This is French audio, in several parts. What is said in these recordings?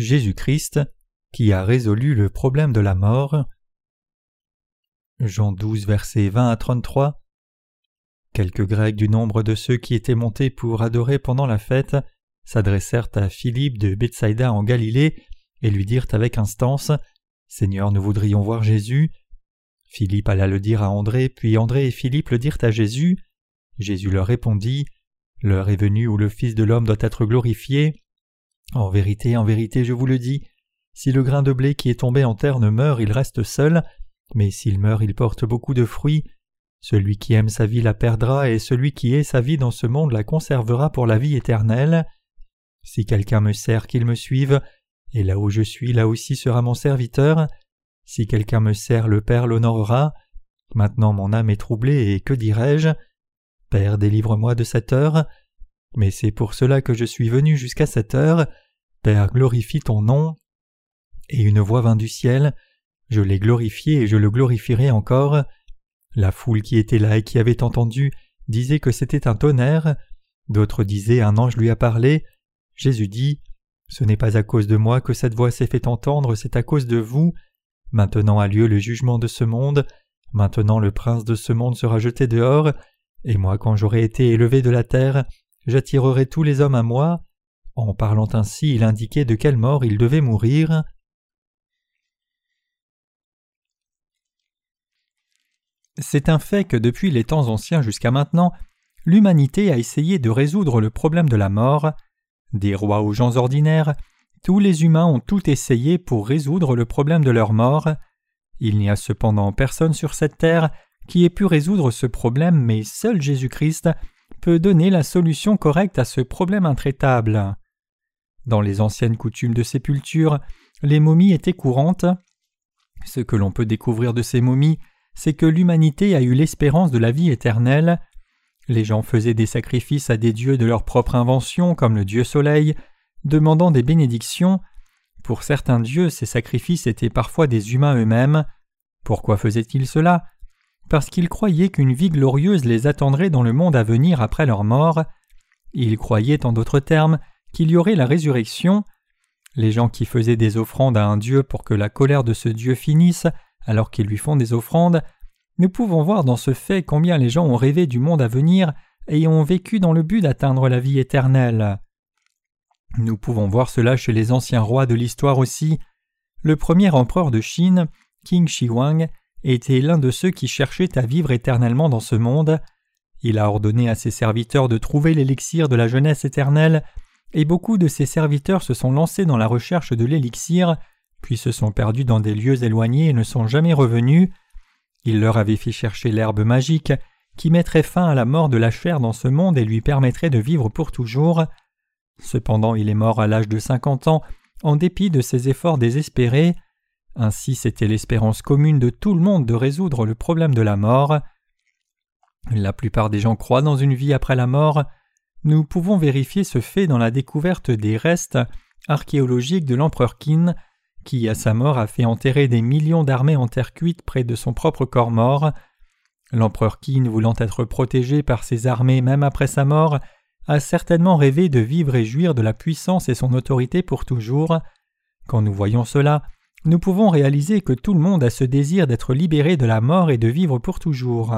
Jésus-Christ qui a résolu le problème de la mort. Jean 12, versets 20 à 33. Quelques Grecs du nombre de ceux qui étaient montés pour adorer pendant la fête s'adressèrent à Philippe de Bethsaïda en Galilée et lui dirent avec instance Seigneur, nous voudrions voir Jésus. Philippe alla le dire à André, puis André et Philippe le dirent à Jésus. Jésus leur répondit L'heure est venue où le Fils de l'homme doit être glorifié. En vérité, en vérité, je vous le dis, si le grain de blé qui est tombé en terre ne meurt, il reste seul, mais s'il meurt, il porte beaucoup de fruits. Celui qui aime sa vie la perdra, et celui qui hait sa vie dans ce monde la conservera pour la vie éternelle. Si quelqu'un me sert, qu'il me suive, et là où je suis, là aussi sera mon serviteur. Si quelqu'un me sert, le Père l'honorera. Maintenant mon âme est troublée, et que dirai-je? Père, délivre-moi de cette heure. Mais c'est pour cela que je suis venu jusqu'à cette heure. Père, glorifie ton nom. Et une voix vint du ciel. Je l'ai glorifié et je le glorifierai encore. La foule qui était là et qui avait entendu disait que c'était un tonnerre. D'autres disaient un ange lui a parlé. Jésus dit Ce n'est pas à cause de moi que cette voix s'est fait entendre, c'est à cause de vous. Maintenant a lieu le jugement de ce monde. Maintenant le prince de ce monde sera jeté dehors. Et moi, quand j'aurai été élevé de la terre, j'attirerai tous les hommes à moi. En parlant ainsi, il indiquait de quelle mort il devait mourir. C'est un fait que depuis les temps anciens jusqu'à maintenant, l'humanité a essayé de résoudre le problème de la mort. Des rois aux gens ordinaires, tous les humains ont tout essayé pour résoudre le problème de leur mort. Il n'y a cependant personne sur cette terre qui ait pu résoudre ce problème, mais seul Jésus-Christ peut donner la solution correcte à ce problème intraitable. Dans les anciennes coutumes de sépulture, les momies étaient courantes. Ce que l'on peut découvrir de ces momies, c'est que l'humanité a eu l'espérance de la vie éternelle. Les gens faisaient des sacrifices à des dieux de leur propre invention, comme le dieu soleil, demandant des bénédictions. Pour certains dieux, ces sacrifices étaient parfois des humains eux-mêmes. Pourquoi faisaient-ils cela? Parce qu'ils croyaient qu'une vie glorieuse les attendrait dans le monde à venir après leur mort. Ils croyaient, en d'autres termes, qu'il y aurait la résurrection. Les gens qui faisaient des offrandes à un dieu pour que la colère de ce dieu finisse alors qu'ils lui font des offrandes, nous pouvons voir dans ce fait combien les gens ont rêvé du monde à venir et ont vécu dans le but d'atteindre la vie éternelle. Nous pouvons voir cela chez les anciens rois de l'histoire aussi. Le premier empereur de Chine, King Shi était l'un de ceux qui cherchaient à vivre éternellement dans ce monde. Il a ordonné à ses serviteurs de trouver l'élixir de la jeunesse éternelle, et beaucoup de ses serviteurs se sont lancés dans la recherche de l'élixir, puis se sont perdus dans des lieux éloignés et ne sont jamais revenus. Il leur avait fait chercher l'herbe magique qui mettrait fin à la mort de la chair dans ce monde et lui permettrait de vivre pour toujours. Cependant il est mort à l'âge de cinquante ans en dépit de ses efforts désespérés. Ainsi c'était l'espérance commune de tout le monde de résoudre le problème de la mort. La plupart des gens croient dans une vie après la mort. Nous pouvons vérifier ce fait dans la découverte des restes archéologiques de l'empereur Qin, qui à sa mort a fait enterrer des millions d'armées en terre cuite près de son propre corps mort. L'empereur Qin, voulant être protégé par ses armées même après sa mort, a certainement rêvé de vivre et jouir de la puissance et son autorité pour toujours. Quand nous voyons cela, nous pouvons réaliser que tout le monde a ce désir d'être libéré de la mort et de vivre pour toujours.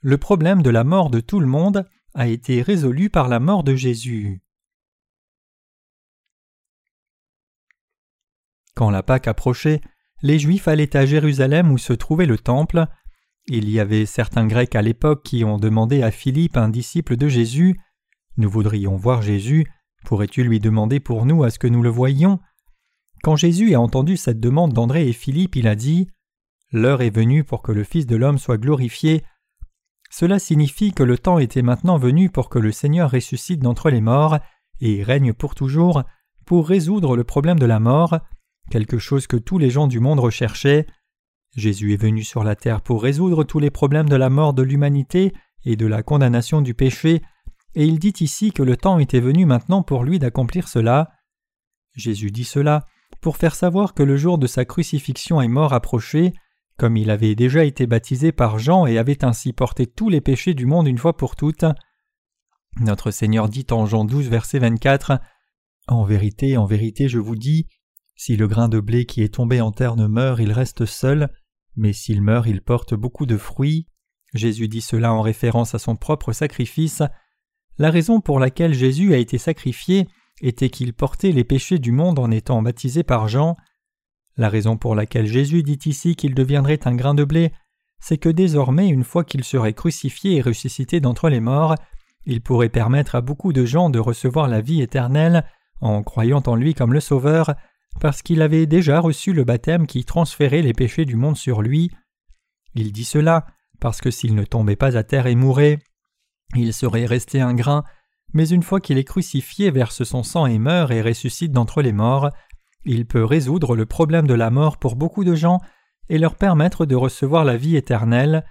Le problème de la mort de tout le monde a été résolu par la mort de Jésus. Quand la Pâque approchait, les Juifs allaient à Jérusalem où se trouvait le Temple. Il y avait certains Grecs à l'époque qui ont demandé à Philippe, un disciple de Jésus, Nous voudrions voir Jésus, pourrais-tu lui demander pour nous à ce que nous le voyions? Quand Jésus a entendu cette demande d'André et Philippe, il a dit L'heure est venue pour que le Fils de l'homme soit glorifié, cela signifie que le temps était maintenant venu pour que le Seigneur ressuscite d'entre les morts et règne pour toujours pour résoudre le problème de la mort, quelque chose que tous les gens du monde recherchaient. Jésus est venu sur la terre pour résoudre tous les problèmes de la mort de l'humanité et de la condamnation du péché, et il dit ici que le temps était venu maintenant pour lui d'accomplir cela. Jésus dit cela pour faire savoir que le jour de sa crucifixion est mort approché, comme il avait déjà été baptisé par Jean et avait ainsi porté tous les péchés du monde une fois pour toutes. Notre Seigneur dit en Jean 12, verset 24 En vérité, en vérité, je vous dis, si le grain de blé qui est tombé en terre ne meurt, il reste seul, mais s'il meurt, il porte beaucoup de fruits. Jésus dit cela en référence à son propre sacrifice. La raison pour laquelle Jésus a été sacrifié était qu'il portait les péchés du monde en étant baptisé par Jean. La raison pour laquelle Jésus dit ici qu'il deviendrait un grain de blé, c'est que désormais, une fois qu'il serait crucifié et ressuscité d'entre les morts, il pourrait permettre à beaucoup de gens de recevoir la vie éternelle en croyant en lui comme le Sauveur, parce qu'il avait déjà reçu le baptême qui transférait les péchés du monde sur lui. Il dit cela parce que s'il ne tombait pas à terre et mourait, il serait resté un grain, mais une fois qu'il est crucifié, verse son sang et meurt et ressuscite d'entre les morts, il peut résoudre le problème de la mort pour beaucoup de gens et leur permettre de recevoir la vie éternelle.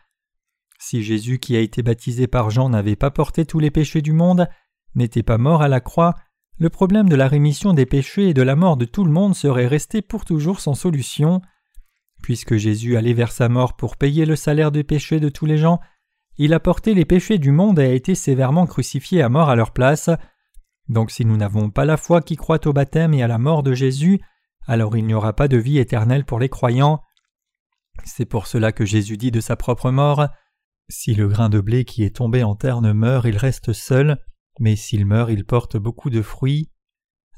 Si Jésus qui a été baptisé par Jean n'avait pas porté tous les péchés du monde, n'était pas mort à la croix, le problème de la rémission des péchés et de la mort de tout le monde serait resté pour toujours sans solution. Puisque Jésus allait vers sa mort pour payer le salaire des péchés de tous les gens, il a porté les péchés du monde et a été sévèrement crucifié à mort à leur place. Donc si nous n'avons pas la foi qui croit au baptême et à la mort de Jésus, alors il n'y aura pas de vie éternelle pour les croyants. C'est pour cela que Jésus dit de sa propre mort Si le grain de blé qui est tombé en terre ne meurt, il reste seul, mais s'il meurt, il porte beaucoup de fruits.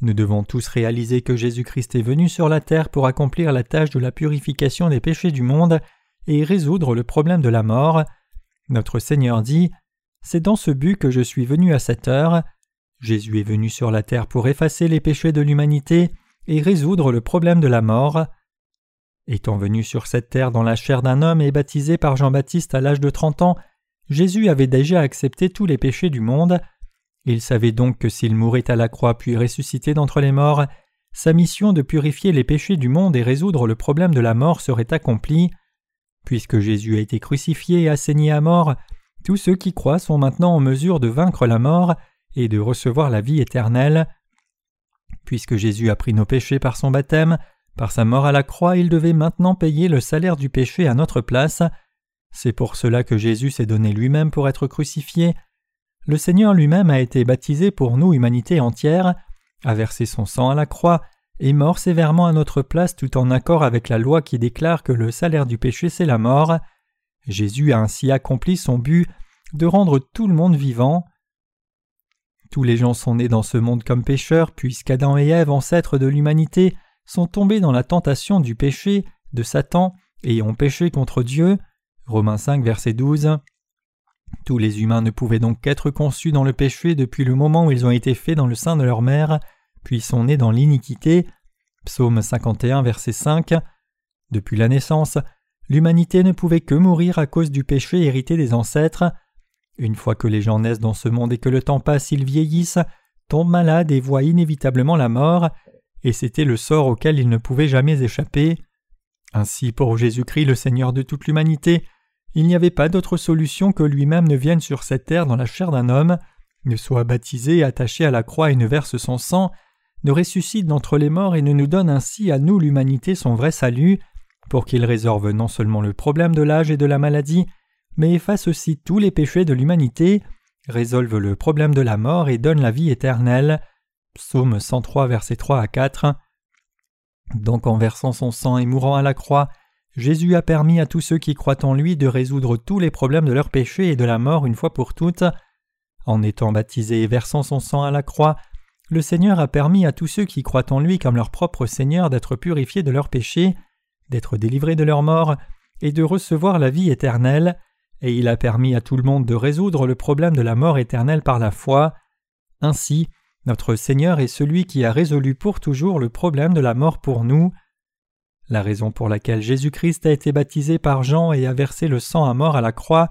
Nous devons tous réaliser que Jésus-Christ est venu sur la terre pour accomplir la tâche de la purification des péchés du monde et résoudre le problème de la mort. Notre Seigneur dit C'est dans ce but que je suis venu à cette heure. Jésus est venu sur la terre pour effacer les péchés de l'humanité et résoudre le problème de la mort. Étant venu sur cette terre dans la chair d'un homme et baptisé par Jean-Baptiste à l'âge de trente ans, Jésus avait déjà accepté tous les péchés du monde. Il savait donc que s'il mourait à la croix puis ressuscité d'entre les morts, sa mission de purifier les péchés du monde et résoudre le problème de la mort serait accomplie. Puisque Jésus a été crucifié et assaigné à mort, tous ceux qui croient sont maintenant en mesure de vaincre la mort et de recevoir la vie éternelle. Puisque Jésus a pris nos péchés par son baptême, par sa mort à la croix, il devait maintenant payer le salaire du péché à notre place. C'est pour cela que Jésus s'est donné lui-même pour être crucifié. Le Seigneur lui-même a été baptisé pour nous, humanité entière, a versé son sang à la croix, et mort sévèrement à notre place tout en accord avec la loi qui déclare que le salaire du péché c'est la mort. Jésus a ainsi accompli son but de rendre tout le monde vivant. Tous les gens sont nés dans ce monde comme pécheurs, puisqu'Adam et Ève, ancêtres de l'humanité, sont tombés dans la tentation du péché de Satan et ont péché contre Dieu. Romains 5, verset 12. Tous les humains ne pouvaient donc qu'être conçus dans le péché depuis le moment où ils ont été faits dans le sein de leur mère, puis sont nés dans l'iniquité. Psaume 51, verset 5. Depuis la naissance, l'humanité ne pouvait que mourir à cause du péché hérité des ancêtres. Une fois que les gens naissent dans ce monde et que le temps passe, ils vieillissent, tombent malades et voient inévitablement la mort, et c'était le sort auquel ils ne pouvaient jamais échapper. Ainsi, pour Jésus-Christ, le Seigneur de toute l'humanité, il n'y avait pas d'autre solution que lui-même ne vienne sur cette terre dans la chair d'un homme, ne soit baptisé, attaché à la croix et ne verse son sang, ne ressuscite d'entre les morts et ne nous donne ainsi à nous l'humanité son vrai salut, pour qu'il résorbe non seulement le problème de l'âge et de la maladie, mais efface aussi tous les péchés de l'humanité, résolve le problème de la mort et donne la vie éternelle. Psaume 103, versets 3 à 4. Donc en versant son sang et mourant à la croix, Jésus a permis à tous ceux qui croient en lui de résoudre tous les problèmes de leurs péchés et de la mort une fois pour toutes. En étant baptisé et versant son sang à la croix, le Seigneur a permis à tous ceux qui croient en lui comme leur propre Seigneur d'être purifiés de leurs péchés, d'être délivrés de leur mort et de recevoir la vie éternelle, et il a permis à tout le monde de résoudre le problème de la mort éternelle par la foi. Ainsi, notre Seigneur est celui qui a résolu pour toujours le problème de la mort pour nous. La raison pour laquelle Jésus-Christ a été baptisé par Jean et a versé le sang à mort à la croix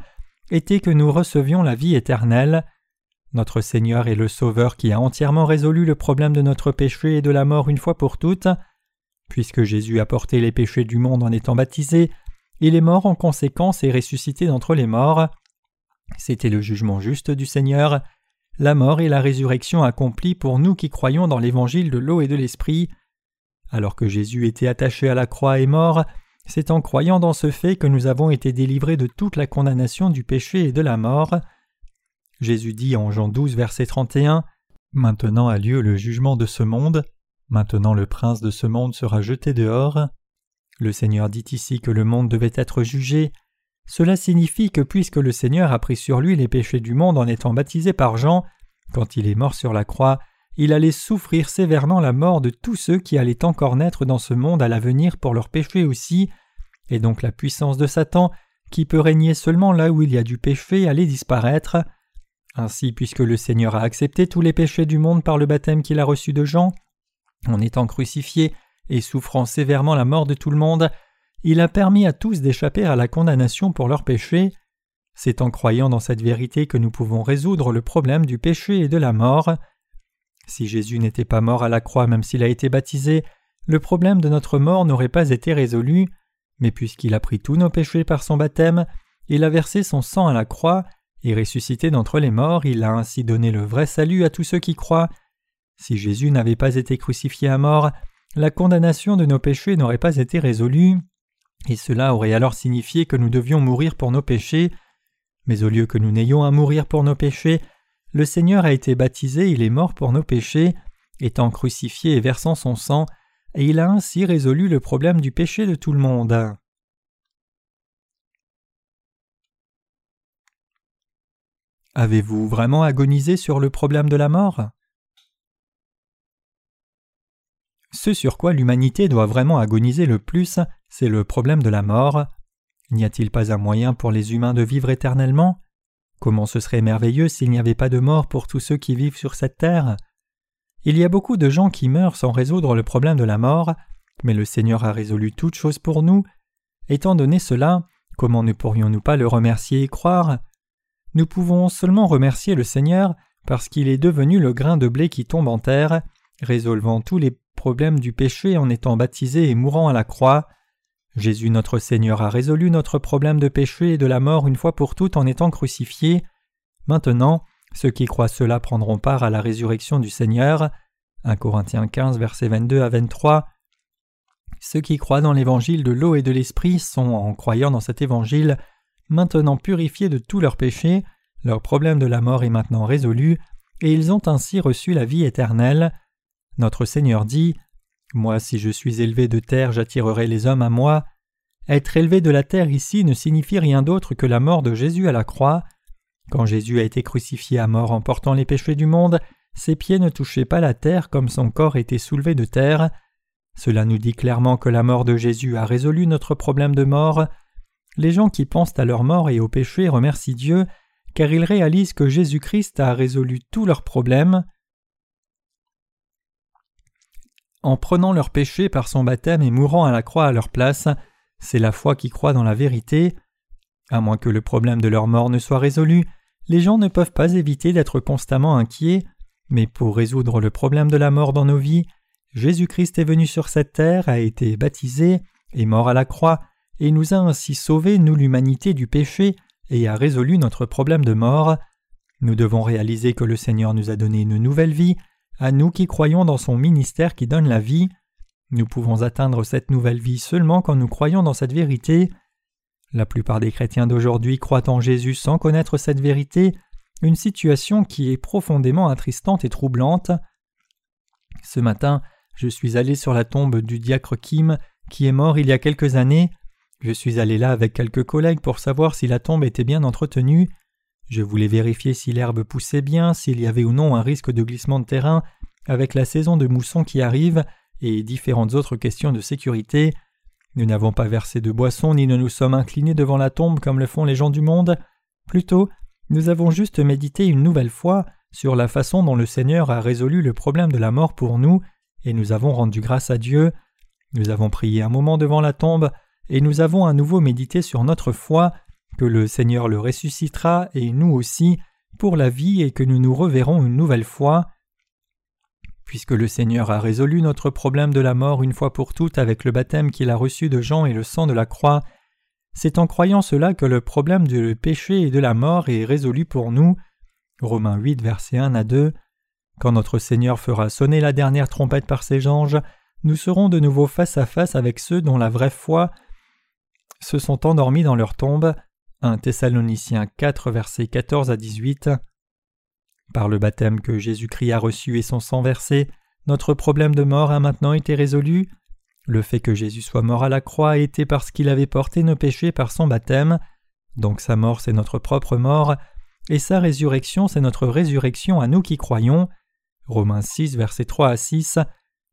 était que nous recevions la vie éternelle. Notre Seigneur est le Sauveur qui a entièrement résolu le problème de notre péché et de la mort une fois pour toutes. Puisque Jésus a porté les péchés du monde en étant baptisé, il est mort en conséquence et ressuscité d'entre les morts. C'était le jugement juste du Seigneur la mort et la résurrection accomplie pour nous qui croyons dans l'évangile de l'eau et de l'esprit. Alors que Jésus était attaché à la croix et mort, c'est en croyant dans ce fait que nous avons été délivrés de toute la condamnation du péché et de la mort. Jésus dit en Jean 12 verset 31 Maintenant a lieu le jugement de ce monde, maintenant le prince de ce monde sera jeté dehors. Le Seigneur dit ici que le monde devait être jugé. Cela signifie que puisque le Seigneur a pris sur lui les péchés du monde en étant baptisé par Jean, quand il est mort sur la croix, il allait souffrir sévèrement la mort de tous ceux qui allaient encore naître dans ce monde à l'avenir pour leurs péchés aussi, et donc la puissance de Satan, qui peut régner seulement là où il y a du péché, allait disparaître. Ainsi, puisque le Seigneur a accepté tous les péchés du monde par le baptême qu'il a reçu de Jean, en étant crucifié et souffrant sévèrement la mort de tout le monde, il a permis à tous d'échapper à la condamnation pour leurs péchés. C'est en croyant dans cette vérité que nous pouvons résoudre le problème du péché et de la mort. Si Jésus n'était pas mort à la croix même s'il a été baptisé, le problème de notre mort n'aurait pas été résolu, mais puisqu'il a pris tous nos péchés par son baptême, il a versé son sang à la croix, et ressuscité d'entre les morts, il a ainsi donné le vrai salut à tous ceux qui croient. Si Jésus n'avait pas été crucifié à mort, la condamnation de nos péchés n'aurait pas été résolue, et cela aurait alors signifié que nous devions mourir pour nos péchés. Mais au lieu que nous n'ayons à mourir pour nos péchés, le Seigneur a été baptisé, il est mort pour nos péchés, étant crucifié et versant son sang, et il a ainsi résolu le problème du péché de tout le monde. Avez-vous vraiment agonisé sur le problème de la mort? Ce sur quoi l'humanité doit vraiment agoniser le plus, c'est le problème de la mort. N'y a-t-il pas un moyen pour les humains de vivre éternellement? Comment ce serait merveilleux s'il n'y avait pas de mort pour tous ceux qui vivent sur cette terre? Il y a beaucoup de gens qui meurent sans résoudre le problème de la mort, mais le Seigneur a résolu toutes choses pour nous. Étant donné cela, comment ne pourrions-nous pas le remercier et croire? Nous pouvons seulement remercier le Seigneur parce qu'il est devenu le grain de blé qui tombe en terre, résolvant tous les problèmes du péché en étant baptisé et mourant à la croix. Jésus notre Seigneur a résolu notre problème de péché et de la mort une fois pour toutes en étant crucifié. Maintenant, ceux qui croient cela prendront part à la résurrection du Seigneur. 1 Corinthiens 15, versets 22 à 23. Ceux qui croient dans l'évangile de l'eau et de l'esprit sont, en croyant dans cet évangile, maintenant purifiés de tous leurs péchés, leur problème de la mort est maintenant résolu, et ils ont ainsi reçu la vie éternelle. Notre Seigneur dit Moi, si je suis élevé de terre, j'attirerai les hommes à moi. Être élevé de la terre ici ne signifie rien d'autre que la mort de Jésus à la croix. Quand Jésus a été crucifié à mort en portant les péchés du monde, ses pieds ne touchaient pas la terre comme son corps était soulevé de terre. Cela nous dit clairement que la mort de Jésus a résolu notre problème de mort. Les gens qui pensent à leur mort et au péché remercient Dieu, car ils réalisent que Jésus-Christ a résolu tous leurs problèmes. En prenant leur péché par son baptême et mourant à la croix à leur place, c'est la foi qui croit dans la vérité. À moins que le problème de leur mort ne soit résolu, les gens ne peuvent pas éviter d'être constamment inquiets, mais pour résoudre le problème de la mort dans nos vies, Jésus-Christ est venu sur cette terre, a été baptisé, est mort à la croix, et nous a ainsi sauvés, nous l'humanité, du péché et a résolu notre problème de mort. Nous devons réaliser que le Seigneur nous a donné une nouvelle vie, à nous qui croyons dans son ministère qui donne la vie. Nous pouvons atteindre cette nouvelle vie seulement quand nous croyons dans cette vérité. La plupart des chrétiens d'aujourd'hui croient en Jésus sans connaître cette vérité, une situation qui est profondément attristante et troublante. Ce matin, je suis allé sur la tombe du diacre Kim, qui est mort il y a quelques années. Je suis allé là avec quelques collègues pour savoir si la tombe était bien entretenue. Je voulais vérifier si l'herbe poussait bien, s'il y avait ou non un risque de glissement de terrain avec la saison de mousson qui arrive et différentes autres questions de sécurité. Nous n'avons pas versé de boisson ni ne nous sommes inclinés devant la tombe comme le font les gens du monde. Plutôt, nous avons juste médité une nouvelle fois sur la façon dont le Seigneur a résolu le problème de la mort pour nous, et nous avons rendu grâce à Dieu. Nous avons prié un moment devant la tombe, et nous avons à nouveau médité sur notre foi, que le Seigneur le ressuscitera et nous aussi pour la vie et que nous nous reverrons une nouvelle fois. Puisque le Seigneur a résolu notre problème de la mort une fois pour toutes avec le baptême qu'il a reçu de Jean et le sang de la croix, c'est en croyant cela que le problème du péché et de la mort est résolu pour nous. Romains 8, versets 1 à 2. Quand notre Seigneur fera sonner la dernière trompette par ses anges, nous serons de nouveau face à face avec ceux dont la vraie foi se sont endormis dans leur tombe. 1 Thessaloniciens 4 versets 14 à 18. Par le baptême que Jésus-Christ a reçu et son sang versé, notre problème de mort a maintenant été résolu. Le fait que Jésus soit mort à la croix a été parce qu'il avait porté nos péchés par son baptême. Donc sa mort c'est notre propre mort, et sa résurrection c'est notre résurrection à nous qui croyons. Romains 6, versets 3 à 6.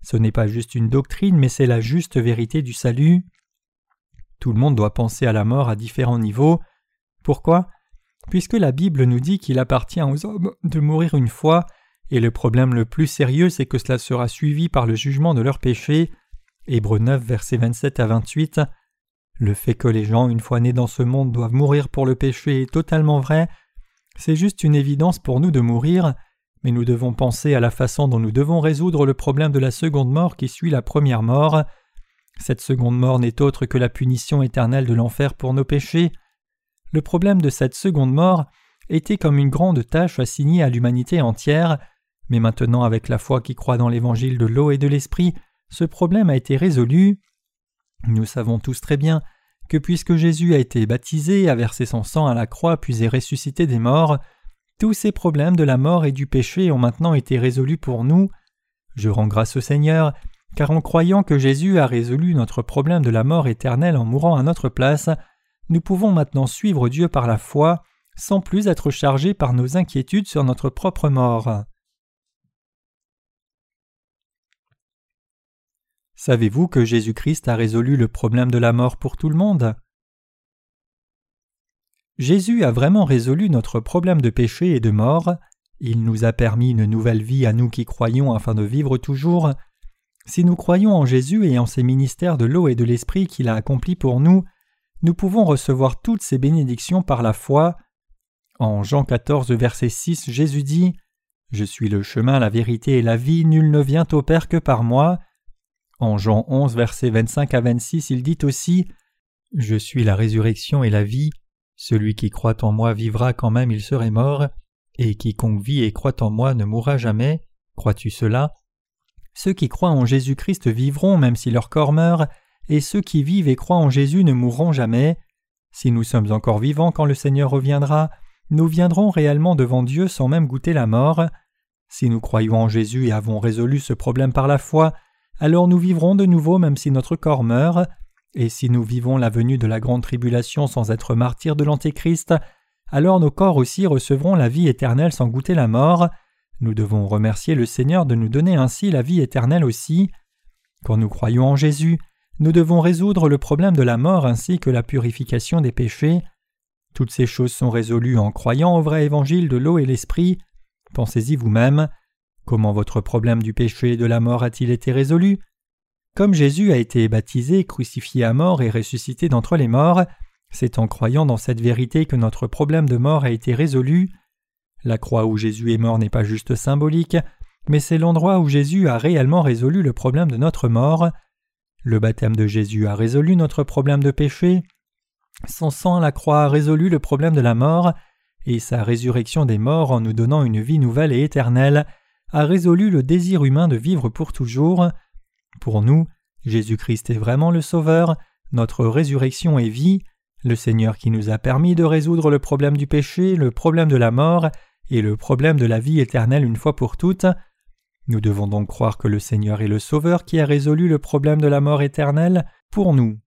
Ce n'est pas juste une doctrine, mais c'est la juste vérité du salut. Tout le monde doit penser à la mort à différents niveaux. Pourquoi? Puisque la Bible nous dit qu'il appartient aux hommes de mourir une fois, et le problème le plus sérieux c'est que cela sera suivi par le jugement de leurs péchés. Hébreux 9, versets 27 à 28. Le fait que les gens, une fois nés dans ce monde, doivent mourir pour le péché est totalement vrai. C'est juste une évidence pour nous de mourir, mais nous devons penser à la façon dont nous devons résoudre le problème de la seconde mort qui suit la première mort. Cette seconde mort n'est autre que la punition éternelle de l'enfer pour nos péchés. Le problème de cette seconde mort était comme une grande tâche assignée à l'humanité entière, mais maintenant avec la foi qui croit dans l'évangile de l'eau et de l'esprit, ce problème a été résolu. Nous savons tous très bien que puisque Jésus a été baptisé, a versé son sang à la croix puis est ressuscité des morts, tous ces problèmes de la mort et du péché ont maintenant été résolus pour nous. Je rends grâce au Seigneur, car en croyant que Jésus a résolu notre problème de la mort éternelle en mourant à notre place, nous pouvons maintenant suivre Dieu par la foi, sans plus être chargés par nos inquiétudes sur notre propre mort. Savez-vous que Jésus-Christ a résolu le problème de la mort pour tout le monde? Jésus a vraiment résolu notre problème de péché et de mort, il nous a permis une nouvelle vie à nous qui croyons afin de vivre toujours. Si nous croyons en Jésus et en ses ministères de l'eau et de l'esprit qu'il a accomplis pour nous, nous pouvons recevoir toutes ces bénédictions par la foi. En Jean 14, verset 6, Jésus dit Je suis le chemin, la vérité et la vie, nul ne vient au Père que par moi. En Jean 11, verset 25 à 26, il dit aussi Je suis la résurrection et la vie. Celui qui croit en moi vivra quand même il serait mort, et quiconque vit et croit en moi ne mourra jamais. Crois-tu cela? Ceux qui croient en Jésus-Christ vivront même si leur corps meurt, et ceux qui vivent et croient en Jésus ne mourront jamais. Si nous sommes encore vivants quand le Seigneur reviendra, nous viendrons réellement devant Dieu sans même goûter la mort. Si nous croyons en Jésus et avons résolu ce problème par la foi, alors nous vivrons de nouveau même si notre corps meurt, et si nous vivons la venue de la grande tribulation sans être martyrs de l'Antéchrist, alors nos corps aussi recevront la vie éternelle sans goûter la mort. Nous devons remercier le Seigneur de nous donner ainsi la vie éternelle aussi. Quand nous croyons en Jésus, nous devons résoudre le problème de la mort ainsi que la purification des péchés. Toutes ces choses sont résolues en croyant au vrai évangile de l'eau et l'esprit. Pensez-y vous-même. Comment votre problème du péché et de la mort a-t-il été résolu? Comme Jésus a été baptisé, crucifié à mort et ressuscité d'entre les morts, c'est en croyant dans cette vérité que notre problème de mort a été résolu. La croix où Jésus est mort n'est pas juste symbolique, mais c'est l'endroit où Jésus a réellement résolu le problème de notre mort. Le baptême de Jésus a résolu notre problème de péché. Son sang la croix a résolu le problème de la mort, et sa résurrection des morts en nous donnant une vie nouvelle et éternelle a résolu le désir humain de vivre pour toujours. Pour nous, Jésus-Christ est vraiment le Sauveur, notre résurrection est vie, le Seigneur qui nous a permis de résoudre le problème du péché, le problème de la mort et le problème de la vie éternelle une fois pour toutes. Nous devons donc croire que le Seigneur est le Sauveur qui a résolu le problème de la mort éternelle pour nous.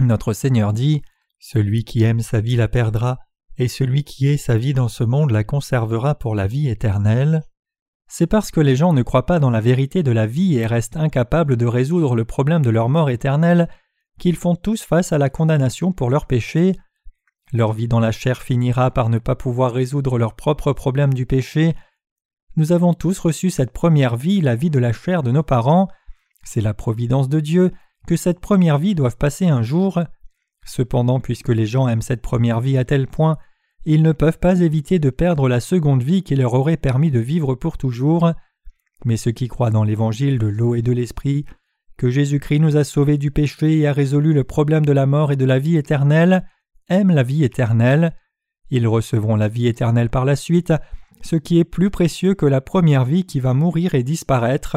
Notre Seigneur dit Celui qui aime sa vie la perdra, et celui qui est sa vie dans ce monde la conservera pour la vie éternelle c'est parce que les gens ne croient pas dans la vérité de la vie et restent incapables de résoudre le problème de leur mort éternelle qu'ils font tous face à la condamnation pour leurs péchés. Leur vie dans la chair finira par ne pas pouvoir résoudre leur propre problème du péché. Nous avons tous reçu cette première vie, la vie de la chair de nos parents. C'est la providence de Dieu que cette première vie doive passer un jour. Cependant, puisque les gens aiment cette première vie à tel point ils ne peuvent pas éviter de perdre la seconde vie qui leur aurait permis de vivre pour toujours. Mais ceux qui croient dans l'évangile de l'eau et de l'esprit, que Jésus-Christ nous a sauvés du péché et a résolu le problème de la mort et de la vie éternelle, aiment la vie éternelle. Ils recevront la vie éternelle par la suite, ce qui est plus précieux que la première vie qui va mourir et disparaître.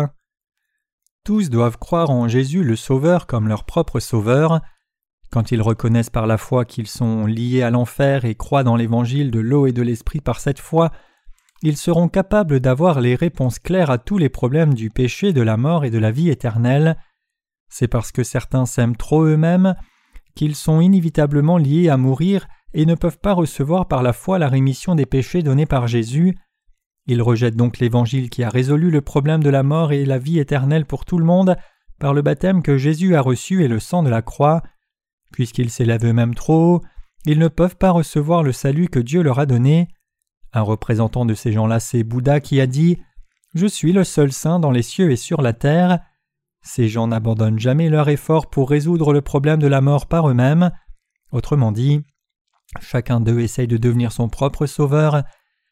Tous doivent croire en Jésus le Sauveur comme leur propre Sauveur. Quand ils reconnaissent par la foi qu'ils sont liés à l'enfer et croient dans l'évangile de l'eau et de l'esprit par cette foi, ils seront capables d'avoir les réponses claires à tous les problèmes du péché, de la mort et de la vie éternelle. C'est parce que certains s'aiment trop eux-mêmes qu'ils sont inévitablement liés à mourir et ne peuvent pas recevoir par la foi la rémission des péchés donnés par Jésus. Ils rejettent donc l'Évangile qui a résolu le problème de la mort et la vie éternelle pour tout le monde par le baptême que Jésus a reçu et le sang de la croix. Puisqu'ils s'élèvent eux-mêmes trop ils ne peuvent pas recevoir le salut que Dieu leur a donné. Un représentant de ces gens-là, c'est Bouddha qui a dit Je suis le seul saint dans les cieux et sur la terre. Ces gens n'abandonnent jamais leur effort pour résoudre le problème de la mort par eux-mêmes. Autrement dit, chacun d'eux essaye de devenir son propre sauveur.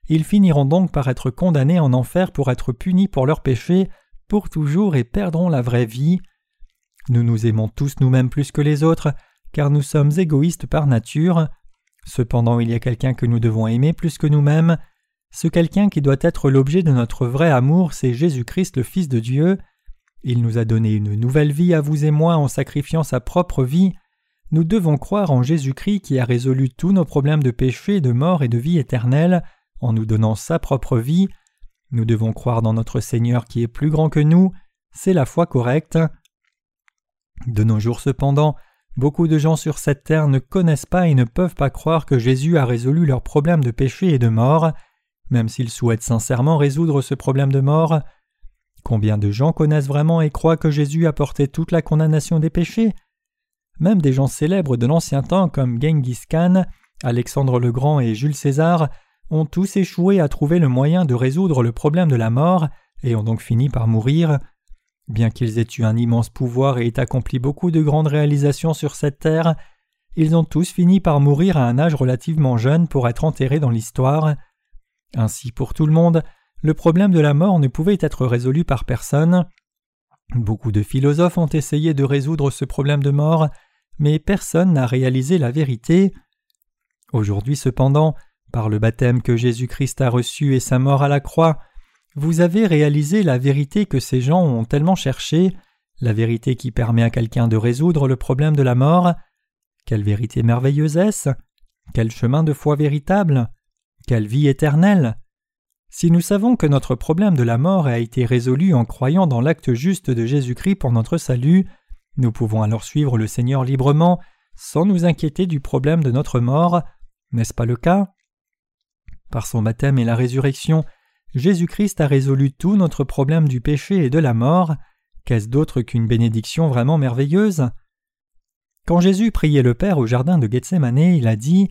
Ils finiront donc par être condamnés en enfer pour être punis pour leurs péchés pour toujours et perdront la vraie vie. Nous nous aimons tous nous-mêmes plus que les autres, car nous sommes égoïstes par nature. Cependant il y a quelqu'un que nous devons aimer plus que nous-mêmes. Ce quelqu'un qui doit être l'objet de notre vrai amour, c'est Jésus-Christ le Fils de Dieu. Il nous a donné une nouvelle vie à vous et moi en sacrifiant sa propre vie. Nous devons croire en Jésus-Christ qui a résolu tous nos problèmes de péché, de mort et de vie éternelle en nous donnant sa propre vie. Nous devons croire dans notre Seigneur qui est plus grand que nous. C'est la foi correcte. De nos jours cependant, Beaucoup de gens sur cette terre ne connaissent pas et ne peuvent pas croire que Jésus a résolu leurs problèmes de péché et de mort, même s'ils souhaitent sincèrement résoudre ce problème de mort. Combien de gens connaissent vraiment et croient que Jésus a porté toute la condamnation des péchés? Même des gens célèbres de l'ancien temps comme Genghis Khan, Alexandre le Grand et Jules César ont tous échoué à trouver le moyen de résoudre le problème de la mort et ont donc fini par mourir. Bien qu'ils aient eu un immense pouvoir et aient accompli beaucoup de grandes réalisations sur cette terre, ils ont tous fini par mourir à un âge relativement jeune pour être enterrés dans l'histoire. Ainsi pour tout le monde, le problème de la mort ne pouvait être résolu par personne. Beaucoup de philosophes ont essayé de résoudre ce problème de mort, mais personne n'a réalisé la vérité. Aujourd'hui cependant, par le baptême que Jésus-Christ a reçu et sa mort à la croix, vous avez réalisé la vérité que ces gens ont tellement cherchée, la vérité qui permet à quelqu'un de résoudre le problème de la mort. Quelle vérité merveilleuse est-ce? Quel chemin de foi véritable? Quelle vie éternelle? Si nous savons que notre problème de la mort a été résolu en croyant dans l'acte juste de Jésus-Christ pour notre salut, nous pouvons alors suivre le Seigneur librement sans nous inquiéter du problème de notre mort. N'est-ce pas le cas? Par son baptême et la résurrection, Jésus-Christ a résolu tout notre problème du péché et de la mort. Qu'est-ce d'autre qu'une bénédiction vraiment merveilleuse? Quand Jésus priait le Père au jardin de Gethsemane, il a dit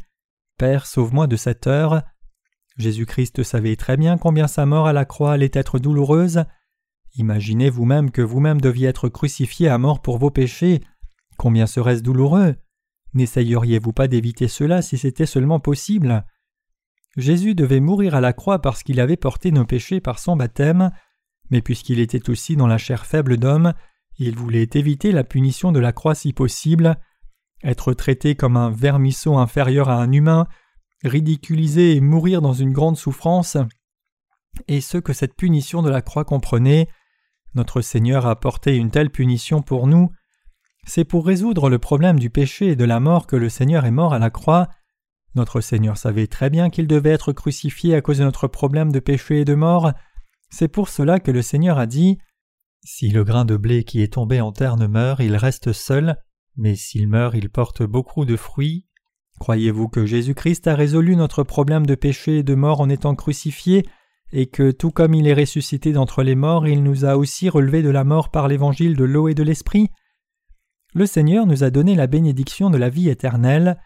Père, sauve-moi de cette heure. Jésus-Christ savait très bien combien sa mort à la croix allait être douloureuse. Imaginez vous-même que vous-même deviez être crucifié à mort pour vos péchés. Combien serait-ce douloureux? N'essayeriez-vous pas d'éviter cela si c'était seulement possible? Jésus devait mourir à la croix parce qu'il avait porté nos péchés par son baptême, mais puisqu'il était aussi dans la chair faible d'homme, il voulait éviter la punition de la croix si possible, être traité comme un vermisseau inférieur à un humain, ridiculisé et mourir dans une grande souffrance, et ce que cette punition de la croix comprenait, notre Seigneur a porté une telle punition pour nous, c'est pour résoudre le problème du péché et de la mort que le Seigneur est mort à la croix, notre Seigneur savait très bien qu'il devait être crucifié à cause de notre problème de péché et de mort. C'est pour cela que le Seigneur a dit Si le grain de blé qui est tombé en terre ne meurt, il reste seul, mais s'il meurt, il porte beaucoup de fruits. Croyez-vous que Jésus-Christ a résolu notre problème de péché et de mort en étant crucifié, et que tout comme il est ressuscité d'entre les morts, il nous a aussi relevés de la mort par l'évangile de l'eau et de l'esprit? Le Seigneur nous a donné la bénédiction de la vie éternelle.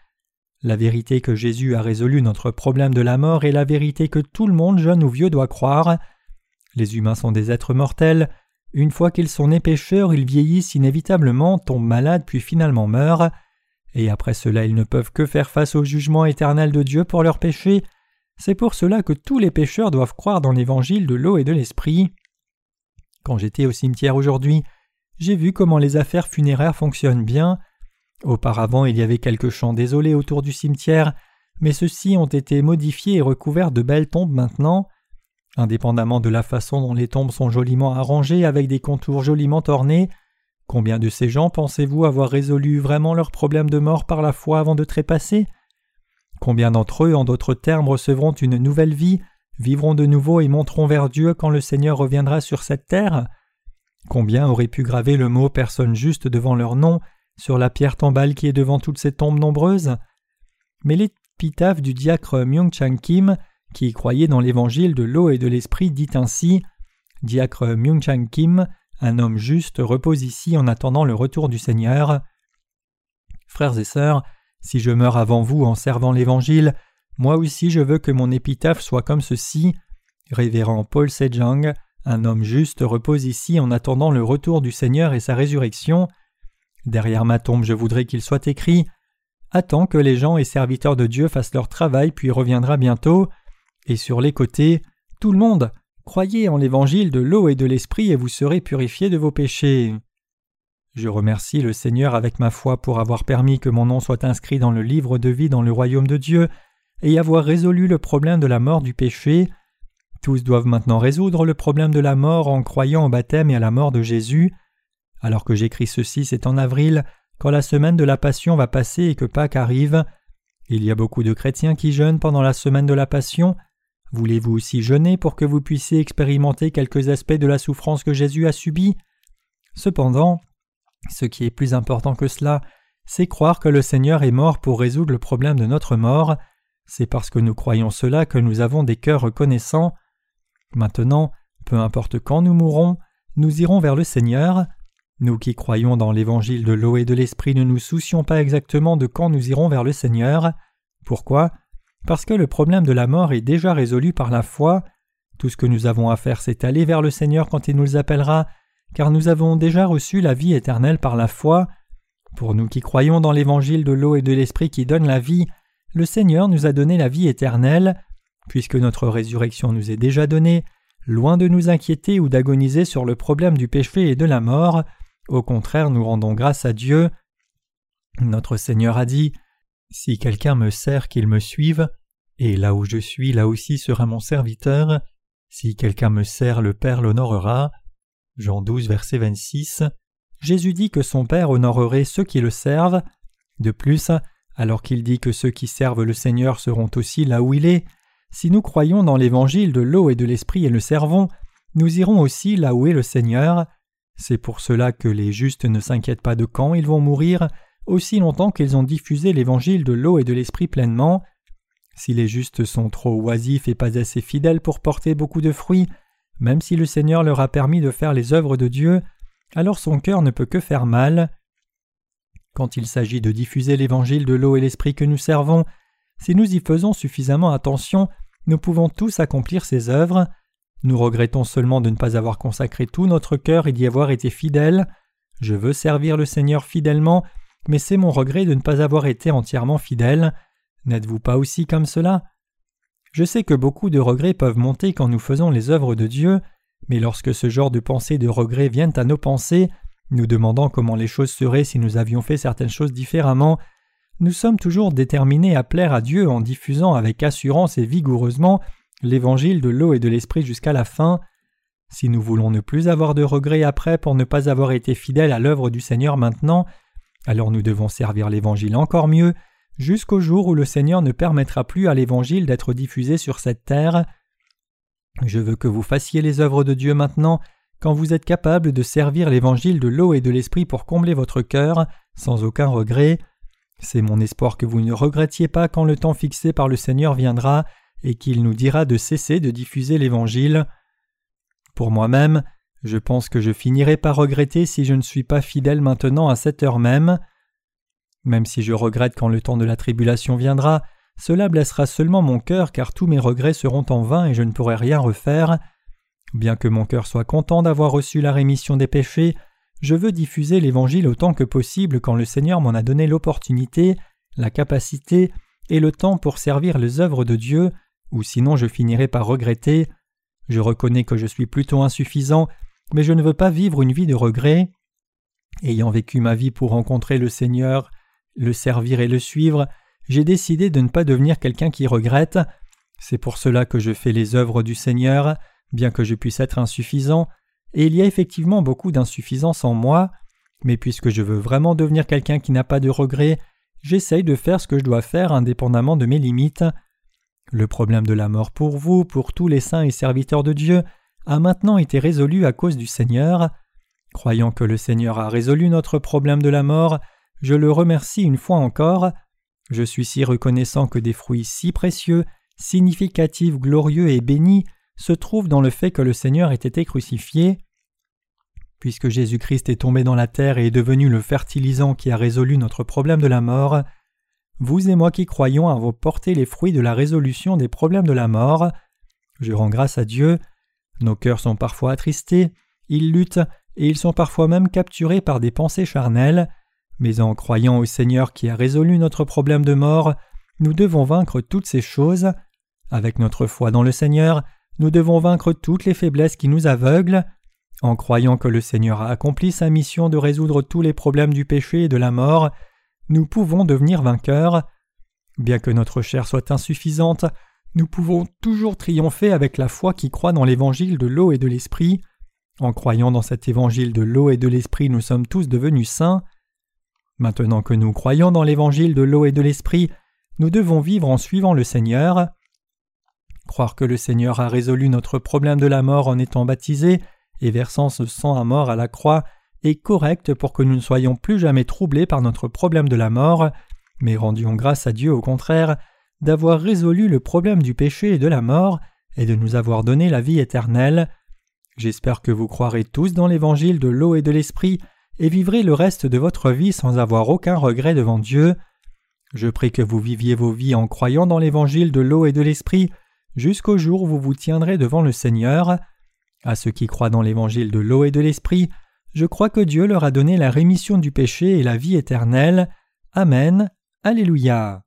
La vérité que Jésus a résolu notre problème de la mort est la vérité que tout le monde, jeune ou vieux, doit croire. Les humains sont des êtres mortels. Une fois qu'ils sont nés pécheurs, ils vieillissent inévitablement, tombent malades, puis finalement meurent. Et après cela, ils ne peuvent que faire face au jugement éternel de Dieu pour leurs péchés. C'est pour cela que tous les pécheurs doivent croire dans l'évangile de l'eau et de l'esprit. Quand j'étais au cimetière aujourd'hui, j'ai vu comment les affaires funéraires fonctionnent bien. Auparavant, il y avait quelques champs désolés autour du cimetière, mais ceux-ci ont été modifiés et recouverts de belles tombes maintenant. Indépendamment de la façon dont les tombes sont joliment arrangées avec des contours joliment ornés, combien de ces gens pensez-vous avoir résolu vraiment leurs problèmes de mort par la foi avant de trépasser? Combien d'entre eux, en d'autres termes, recevront une nouvelle vie vivront de nouveau et monteront vers Dieu quand le Seigneur reviendra sur cette terre? Combien auraient pu graver le mot personne juste devant leur nom sur la pierre tombale qui est devant toutes ces tombes nombreuses? Mais l'épitaphe du diacre Myung Chang Kim, qui croyait dans l'évangile de l'eau et de l'esprit, dit ainsi. Diacre Myung Chang Kim, un homme juste, repose ici en attendant le retour du Seigneur. Frères et sœurs, si je meurs avant vous en servant l'Évangile, moi aussi je veux que mon épitaphe soit comme ceci. Révérend Paul Sejong, un homme juste, repose ici en attendant le retour du Seigneur et sa résurrection. Derrière ma tombe, je voudrais qu'il soit écrit Attends que les gens et serviteurs de Dieu fassent leur travail, puis reviendra bientôt. Et sur les côtés, tout le monde, croyez en l'évangile de l'eau et de l'esprit et vous serez purifiés de vos péchés. Je remercie le Seigneur avec ma foi pour avoir permis que mon nom soit inscrit dans le livre de vie dans le royaume de Dieu et avoir résolu le problème de la mort du péché. Tous doivent maintenant résoudre le problème de la mort en croyant au baptême et à la mort de Jésus. Alors que j'écris ceci, c'est en avril, quand la semaine de la Passion va passer et que Pâques arrive. Il y a beaucoup de chrétiens qui jeûnent pendant la semaine de la Passion. Voulez-vous aussi jeûner pour que vous puissiez expérimenter quelques aspects de la souffrance que Jésus a subie? Cependant, ce qui est plus important que cela, c'est croire que le Seigneur est mort pour résoudre le problème de notre mort. C'est parce que nous croyons cela que nous avons des cœurs reconnaissants. Maintenant, peu importe quand nous mourrons, nous irons vers le Seigneur. Nous qui croyons dans l'évangile de l'eau et de l'esprit ne nous soucions pas exactement de quand nous irons vers le Seigneur. Pourquoi? Parce que le problème de la mort est déjà résolu par la foi. Tout ce que nous avons à faire, c'est aller vers le Seigneur quand il nous appellera car nous avons déjà reçu la vie éternelle par la foi. Pour nous qui croyons dans l'évangile de l'eau et de l'esprit qui donne la vie, le Seigneur nous a donné la vie éternelle. Puisque notre résurrection nous est déjà donnée, loin de nous inquiéter ou d'agoniser sur le problème du péché et de la mort, au contraire nous rendons grâce à Dieu. Notre Seigneur a dit Si quelqu'un me sert, qu'il me suive, et là où je suis, là aussi sera mon serviteur. Si quelqu'un me sert, le Père l'honorera. Jean 12, verset 26. Jésus dit que son Père honorerait ceux qui le servent. De plus, alors qu'il dit que ceux qui servent le Seigneur seront aussi là où il est, si nous croyons dans l'évangile de l'eau et de l'esprit et le servons, nous irons aussi là où est le Seigneur. C'est pour cela que les justes ne s'inquiètent pas de quand ils vont mourir, aussi longtemps qu'ils ont diffusé l'évangile de l'eau et de l'esprit pleinement. Si les justes sont trop oisifs et pas assez fidèles pour porter beaucoup de fruits, même si le Seigneur leur a permis de faire les œuvres de Dieu, alors son cœur ne peut que faire mal. Quand il s'agit de diffuser l'évangile de l'eau et l'esprit que nous servons, si nous y faisons suffisamment attention, nous pouvons tous accomplir ces œuvres. Nous regrettons seulement de ne pas avoir consacré tout notre cœur et d'y avoir été fidèles. Je veux servir le Seigneur fidèlement, mais c'est mon regret de ne pas avoir été entièrement fidèle. N'êtes-vous pas aussi comme cela? Je sais que beaucoup de regrets peuvent monter quand nous faisons les œuvres de Dieu, mais lorsque ce genre de pensées de regrets viennent à nos pensées, nous demandant comment les choses seraient si nous avions fait certaines choses différemment, nous sommes toujours déterminés à plaire à Dieu en diffusant avec assurance et vigoureusement l'évangile de l'eau et de l'esprit jusqu'à la fin. Si nous voulons ne plus avoir de regrets après pour ne pas avoir été fidèles à l'œuvre du Seigneur maintenant, alors nous devons servir l'évangile encore mieux jusqu'au jour où le Seigneur ne permettra plus à l'Évangile d'être diffusé sur cette terre. Je veux que vous fassiez les œuvres de Dieu maintenant, quand vous êtes capable de servir l'Évangile de l'eau et de l'Esprit pour combler votre cœur, sans aucun regret. C'est mon espoir que vous ne regrettiez pas quand le temps fixé par le Seigneur viendra et qu'il nous dira de cesser de diffuser l'Évangile. Pour moi-même, je pense que je finirai par regretter si je ne suis pas fidèle maintenant à cette heure même. Même si je regrette quand le temps de la tribulation viendra, cela blessera seulement mon cœur car tous mes regrets seront en vain et je ne pourrai rien refaire. Bien que mon cœur soit content d'avoir reçu la rémission des péchés, je veux diffuser l'Évangile autant que possible quand le Seigneur m'en a donné l'opportunité, la capacité et le temps pour servir les œuvres de Dieu, ou sinon je finirai par regretter. Je reconnais que je suis plutôt insuffisant, mais je ne veux pas vivre une vie de regret. Ayant vécu ma vie pour rencontrer le Seigneur, le servir et le suivre, j'ai décidé de ne pas devenir quelqu'un qui regrette. C'est pour cela que je fais les œuvres du Seigneur, bien que je puisse être insuffisant, et il y a effectivement beaucoup d'insuffisance en moi, mais puisque je veux vraiment devenir quelqu'un qui n'a pas de regrets, j'essaye de faire ce que je dois faire indépendamment de mes limites. Le problème de la mort pour vous, pour tous les saints et serviteurs de Dieu, a maintenant été résolu à cause du Seigneur. Croyant que le Seigneur a résolu notre problème de la mort, je le remercie une fois encore. Je suis si reconnaissant que des fruits si précieux, significatifs, glorieux et bénis se trouvent dans le fait que le Seigneur ait été crucifié. Puisque Jésus-Christ est tombé dans la terre et est devenu le fertilisant qui a résolu notre problème de la mort, vous et moi qui croyons avons porté les fruits de la résolution des problèmes de la mort. Je rends grâce à Dieu. Nos cœurs sont parfois attristés, ils luttent et ils sont parfois même capturés par des pensées charnelles, mais en croyant au Seigneur qui a résolu notre problème de mort, nous devons vaincre toutes ces choses. Avec notre foi dans le Seigneur, nous devons vaincre toutes les faiblesses qui nous aveuglent. En croyant que le Seigneur a accompli sa mission de résoudre tous les problèmes du péché et de la mort, nous pouvons devenir vainqueurs. Bien que notre chair soit insuffisante, nous pouvons toujours triompher avec la foi qui croit dans l'évangile de l'eau et de l'esprit. En croyant dans cet évangile de l'eau et de l'esprit, nous sommes tous devenus saints. Maintenant que nous croyons dans l'évangile de l'eau et de l'esprit, nous devons vivre en suivant le Seigneur. Croire que le Seigneur a résolu notre problème de la mort en étant baptisé et versant ce sang à mort à la croix est correct pour que nous ne soyons plus jamais troublés par notre problème de la mort, mais rendions grâce à Dieu au contraire d'avoir résolu le problème du péché et de la mort et de nous avoir donné la vie éternelle. J'espère que vous croirez tous dans l'évangile de l'eau et de l'esprit et vivrez le reste de votre vie sans avoir aucun regret devant Dieu. Je prie que vous viviez vos vies en croyant dans l'évangile de l'eau et de l'esprit jusqu'au jour où vous vous tiendrez devant le Seigneur. À ceux qui croient dans l'évangile de l'eau et de l'esprit, je crois que Dieu leur a donné la rémission du péché et la vie éternelle. Amen. Alléluia.